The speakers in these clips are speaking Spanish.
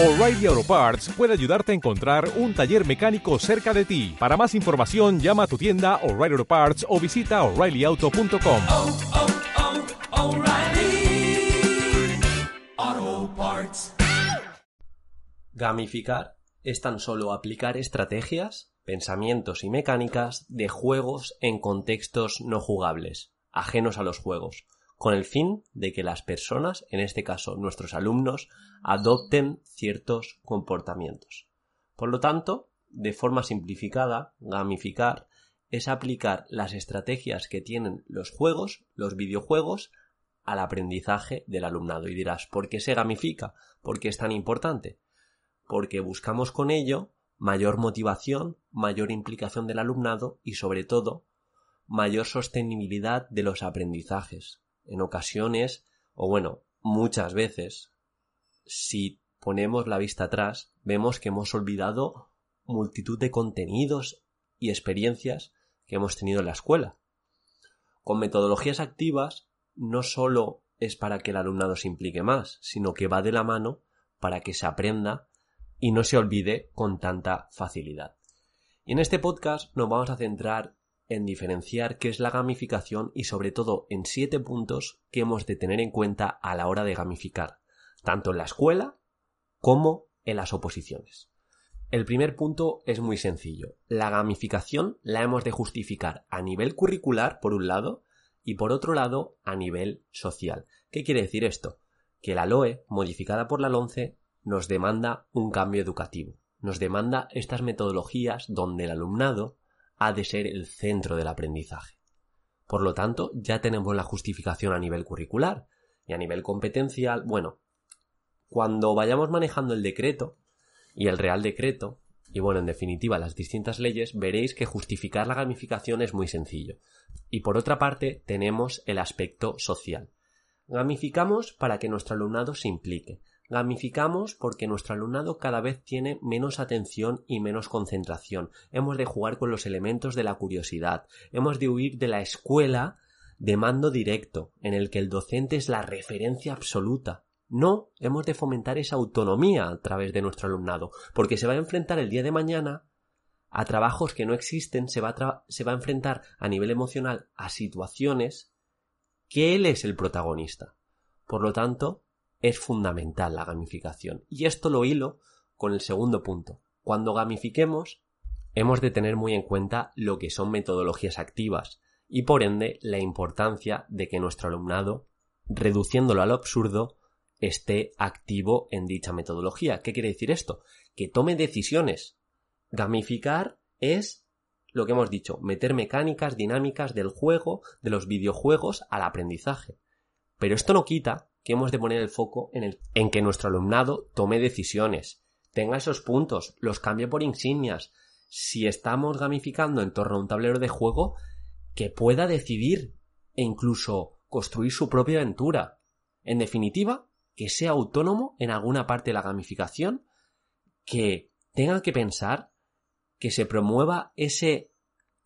O'Reilly Auto Parts puede ayudarte a encontrar un taller mecánico cerca de ti. Para más información, llama a tu tienda O'Reilly Auto Parts o visita oreillyauto.com. oh, oh, Parts. Gamificar es tan solo aplicar estrategias, pensamientos y mecánicas de juegos en contextos no jugables, ajenos a los juegos, con el fin de que las personas, en este caso nuestros alumnos, adopten ciertos comportamientos. Por lo tanto, de forma simplificada, gamificar es aplicar las estrategias que tienen los juegos, los videojuegos, al aprendizaje del alumnado. Y dirás, ¿por qué se gamifica? ¿Por qué es tan importante? Porque buscamos con ello mayor motivación, mayor implicación del alumnado y sobre todo mayor sostenibilidad de los aprendizajes. En ocasiones, o bueno, muchas veces, si ponemos la vista atrás, vemos que hemos olvidado multitud de contenidos y experiencias que hemos tenido en la escuela. Con metodologías activas no solo es para que el alumnado se implique más, sino que va de la mano para que se aprenda y no se olvide con tanta facilidad. Y en este podcast nos vamos a centrar en diferenciar qué es la gamificación y sobre todo en siete puntos que hemos de tener en cuenta a la hora de gamificar, tanto en la escuela como en las oposiciones. El primer punto es muy sencillo. La gamificación la hemos de justificar a nivel curricular, por un lado, y por otro lado, a nivel social. ¿Qué quiere decir esto? Que la LOE, modificada por la LONCE, nos demanda un cambio educativo. Nos demanda estas metodologías donde el alumnado ha de ser el centro del aprendizaje. Por lo tanto, ya tenemos la justificación a nivel curricular y a nivel competencial. Bueno, cuando vayamos manejando el decreto y el real decreto, y bueno, en definitiva las distintas leyes, veréis que justificar la gamificación es muy sencillo. Y por otra parte, tenemos el aspecto social. Gamificamos para que nuestro alumnado se implique. Gamificamos porque nuestro alumnado cada vez tiene menos atención y menos concentración. Hemos de jugar con los elementos de la curiosidad. Hemos de huir de la escuela de mando directo, en el que el docente es la referencia absoluta. No, hemos de fomentar esa autonomía a través de nuestro alumnado, porque se va a enfrentar el día de mañana a trabajos que no existen, se va a, se va a enfrentar a nivel emocional a situaciones que él es el protagonista. Por lo tanto, es fundamental la gamificación. Y esto lo hilo con el segundo punto. Cuando gamifiquemos, hemos de tener muy en cuenta lo que son metodologías activas y por ende la importancia de que nuestro alumnado, reduciéndolo al absurdo, esté activo en dicha metodología. ¿Qué quiere decir esto? Que tome decisiones. Gamificar es lo que hemos dicho, meter mecánicas dinámicas del juego, de los videojuegos al aprendizaje. Pero esto no quita que hemos de poner el foco en, el, en que nuestro alumnado tome decisiones, tenga esos puntos, los cambie por insignias. Si estamos gamificando en torno a un tablero de juego, que pueda decidir e incluso construir su propia aventura. En definitiva, que sea autónomo en alguna parte de la gamificación, que tenga que pensar, que se promueva ese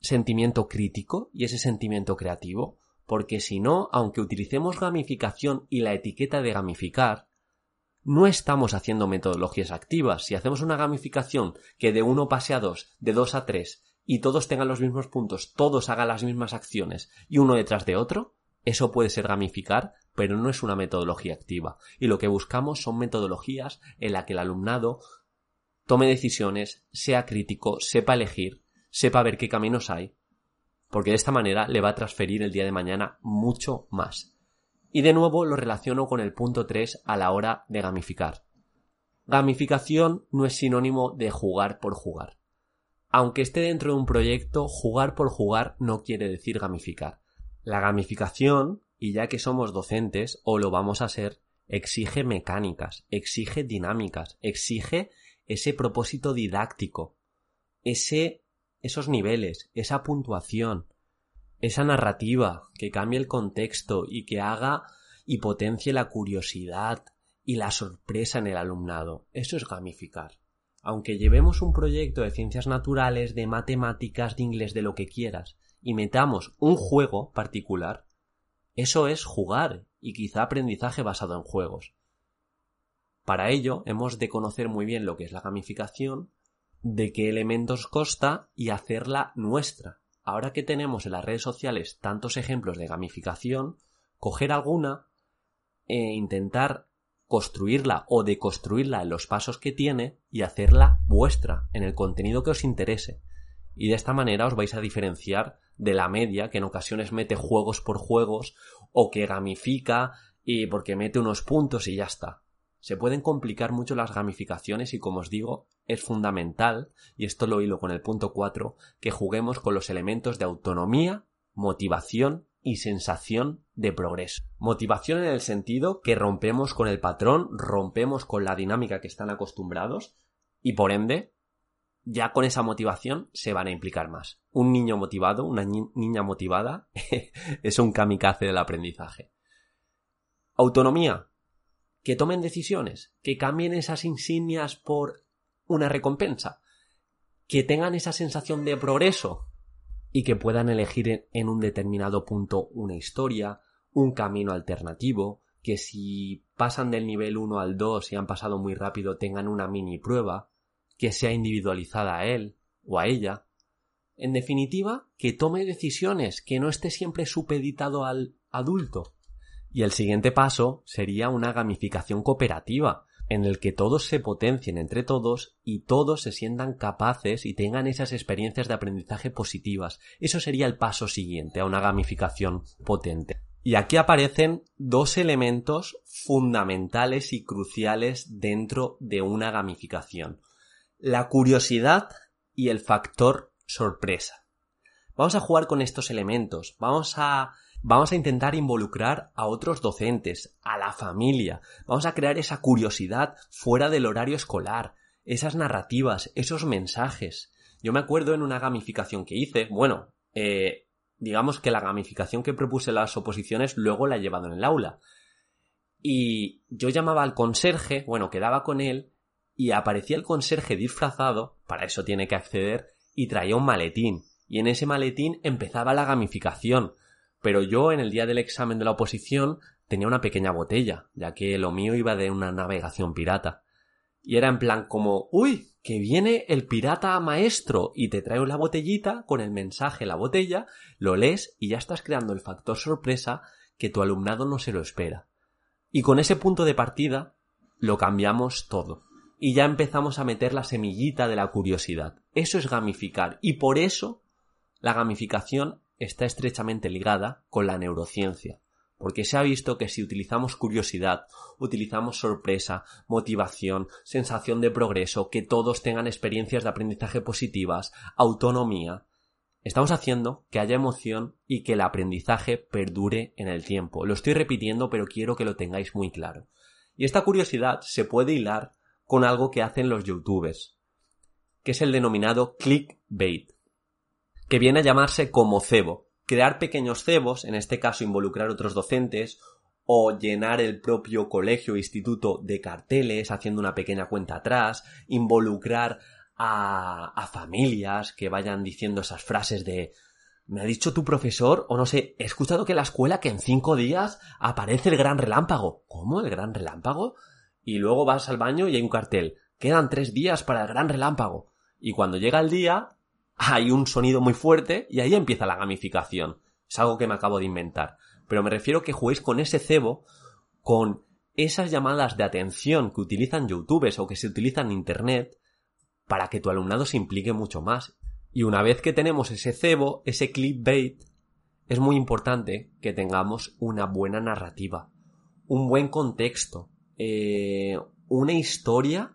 sentimiento crítico y ese sentimiento creativo, porque si no, aunque utilicemos gamificación y la etiqueta de gamificar, no estamos haciendo metodologías activas. Si hacemos una gamificación que de 1 pase a 2, de 2 a 3, y todos tengan los mismos puntos, todos hagan las mismas acciones y uno detrás de otro, eso puede ser gamificar, pero no es una metodología activa. Y lo que buscamos son metodologías en las que el alumnado tome decisiones, sea crítico, sepa elegir, sepa ver qué caminos hay, porque de esta manera le va a transferir el día de mañana mucho más. Y de nuevo lo relaciono con el punto 3 a la hora de gamificar. Gamificación no es sinónimo de jugar por jugar. Aunque esté dentro de un proyecto, jugar por jugar no quiere decir gamificar. La gamificación, y ya que somos docentes o lo vamos a ser, exige mecánicas, exige dinámicas, exige ese propósito didáctico, ese, esos niveles, esa puntuación, esa narrativa que cambie el contexto y que haga y potencie la curiosidad y la sorpresa en el alumnado. Eso es gamificar. Aunque llevemos un proyecto de ciencias naturales, de matemáticas, de inglés, de lo que quieras, y metamos un juego particular, eso es jugar y quizá aprendizaje basado en juegos. Para ello hemos de conocer muy bien lo que es la gamificación, de qué elementos consta y hacerla nuestra. Ahora que tenemos en las redes sociales tantos ejemplos de gamificación, coger alguna e intentar construirla o deconstruirla en los pasos que tiene y hacerla vuestra en el contenido que os interese. Y de esta manera os vais a diferenciar de la media que en ocasiones mete juegos por juegos o que gamifica y porque mete unos puntos y ya está. Se pueden complicar mucho las gamificaciones y como os digo, es fundamental, y esto lo hilo con el punto 4, que juguemos con los elementos de autonomía, motivación y sensación de progreso. Motivación en el sentido que rompemos con el patrón, rompemos con la dinámica que están acostumbrados y por ende, ya con esa motivación se van a implicar más. Un niño motivado, una niña motivada, es un kamikaze del aprendizaje. Autonomía, que tomen decisiones, que cambien esas insignias por una recompensa, que tengan esa sensación de progreso y que puedan elegir en un determinado punto una historia, un camino alternativo, que si pasan del nivel 1 al 2 y han pasado muy rápido tengan una mini prueba, que sea individualizada a él o a ella. En definitiva, que tome decisiones, que no esté siempre supeditado al adulto. Y el siguiente paso sería una gamificación cooperativa, en el que todos se potencien entre todos y todos se sientan capaces y tengan esas experiencias de aprendizaje positivas. Eso sería el paso siguiente a una gamificación potente. Y aquí aparecen dos elementos fundamentales y cruciales dentro de una gamificación. La curiosidad y el factor sorpresa. Vamos a jugar con estos elementos. Vamos a Vamos a intentar involucrar a otros docentes, a la familia. Vamos a crear esa curiosidad fuera del horario escolar, esas narrativas, esos mensajes. Yo me acuerdo en una gamificación que hice, bueno, eh, digamos que la gamificación que propuse las oposiciones luego la he llevado en el aula. Y yo llamaba al conserje, bueno, quedaba con él, y aparecía el conserje disfrazado, para eso tiene que acceder, y traía un maletín. Y en ese maletín empezaba la gamificación. Pero yo en el día del examen de la oposición tenía una pequeña botella, ya que lo mío iba de una navegación pirata. Y era en plan como, uy, que viene el pirata maestro y te trae la botellita con el mensaje la botella, lo lees y ya estás creando el factor sorpresa que tu alumnado no se lo espera. Y con ese punto de partida lo cambiamos todo. Y ya empezamos a meter la semillita de la curiosidad. Eso es gamificar. Y por eso la gamificación está estrechamente ligada con la neurociencia, porque se ha visto que si utilizamos curiosidad, utilizamos sorpresa, motivación, sensación de progreso, que todos tengan experiencias de aprendizaje positivas, autonomía, estamos haciendo que haya emoción y que el aprendizaje perdure en el tiempo. Lo estoy repitiendo, pero quiero que lo tengáis muy claro. Y esta curiosidad se puede hilar con algo que hacen los youtubers, que es el denominado clickbait que viene a llamarse como cebo. Crear pequeños cebos, en este caso involucrar otros docentes, o llenar el propio colegio o instituto de carteles haciendo una pequeña cuenta atrás, involucrar a, a familias que vayan diciendo esas frases de me ha dicho tu profesor, o no sé, he escuchado que en la escuela que en cinco días aparece el gran relámpago. ¿Cómo? ¿El gran relámpago? Y luego vas al baño y hay un cartel. Quedan tres días para el gran relámpago. Y cuando llega el día, hay un sonido muy fuerte y ahí empieza la gamificación. Es algo que me acabo de inventar. Pero me refiero que juguéis con ese cebo, con esas llamadas de atención que utilizan youtubers o que se utilizan en internet para que tu alumnado se implique mucho más. Y una vez que tenemos ese cebo, ese clickbait, es muy importante que tengamos una buena narrativa, un buen contexto, eh, una historia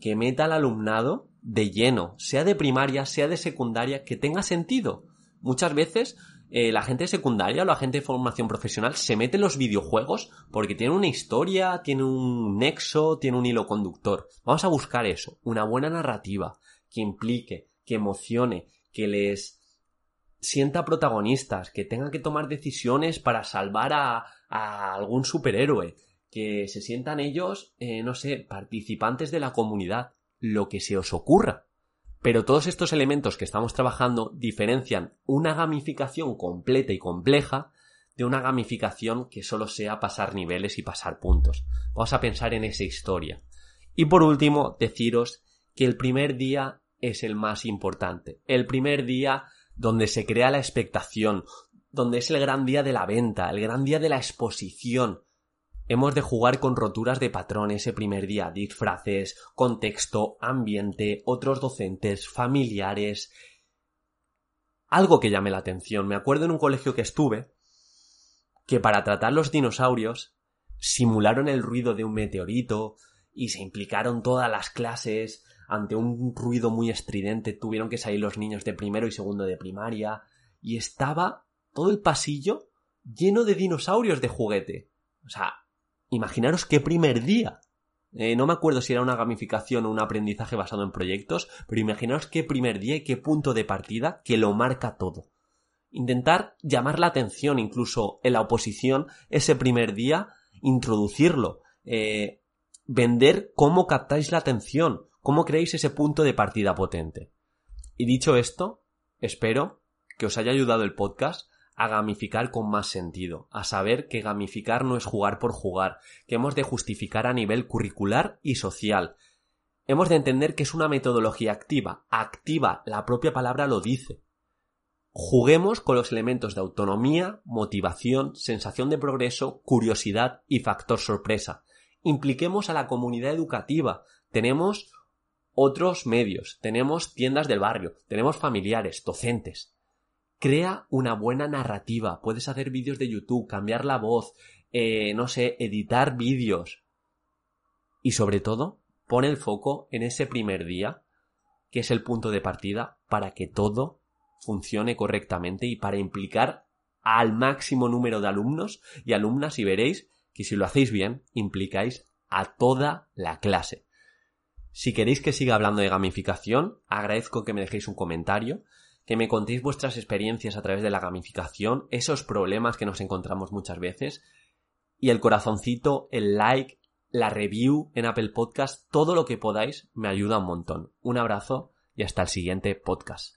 que meta al alumnado de lleno, sea de primaria, sea de secundaria, que tenga sentido. Muchas veces eh, la gente de secundaria o la gente de formación profesional se mete en los videojuegos porque tiene una historia, tiene un nexo, tiene un hilo conductor. Vamos a buscar eso, una buena narrativa que implique, que emocione, que les sienta protagonistas, que tengan que tomar decisiones para salvar a, algún superhéroe, que se sientan ellos, eh, no sé, participantes de la comunidad lo que se os ocurra. Pero todos estos elementos que estamos trabajando diferencian una gamificación completa y compleja de una gamificación que solo sea pasar niveles y pasar puntos. Vamos a pensar en esa historia. Y por último, deciros que el primer día es el más importante. El primer día donde se crea la expectación, donde es el gran día de la venta, el gran día de la exposición. Hemos de jugar con roturas de patrón ese primer día, disfraces, contexto, ambiente, otros docentes, familiares. Algo que llame la atención. Me acuerdo en un colegio que estuve que para tratar los dinosaurios simularon el ruido de un meteorito y se implicaron todas las clases ante un ruido muy estridente tuvieron que salir los niños de primero y segundo de primaria y estaba todo el pasillo lleno de dinosaurios de juguete. O sea, imaginaros qué primer día. Eh, no me acuerdo si era una gamificación o un aprendizaje basado en proyectos, pero imaginaros qué primer día y qué punto de partida que lo marca todo intentar llamar la atención incluso en la oposición ese primer día, introducirlo, eh, vender cómo captáis la atención, cómo creéis ese punto de partida potente. Y dicho esto, espero que os haya ayudado el podcast a gamificar con más sentido, a saber que gamificar no es jugar por jugar, que hemos de justificar a nivel curricular y social. Hemos de entender que es una metodología activa, activa, la propia palabra lo dice. Juguemos con los elementos de autonomía, motivación, sensación de progreso, curiosidad y factor sorpresa. Impliquemos a la comunidad educativa. Tenemos otros medios, tenemos tiendas del barrio, tenemos familiares, docentes. Crea una buena narrativa. Puedes hacer vídeos de YouTube, cambiar la voz, eh, no sé, editar vídeos. Y sobre todo, pon el foco en ese primer día, que es el punto de partida para que todo funcione correctamente y para implicar al máximo número de alumnos y alumnas y veréis que si lo hacéis bien implicáis a toda la clase. Si queréis que siga hablando de gamificación, agradezco que me dejéis un comentario, que me contéis vuestras experiencias a través de la gamificación, esos problemas que nos encontramos muchas veces, y el corazoncito, el like, la review en Apple Podcast, todo lo que podáis me ayuda un montón. Un abrazo y hasta el siguiente podcast.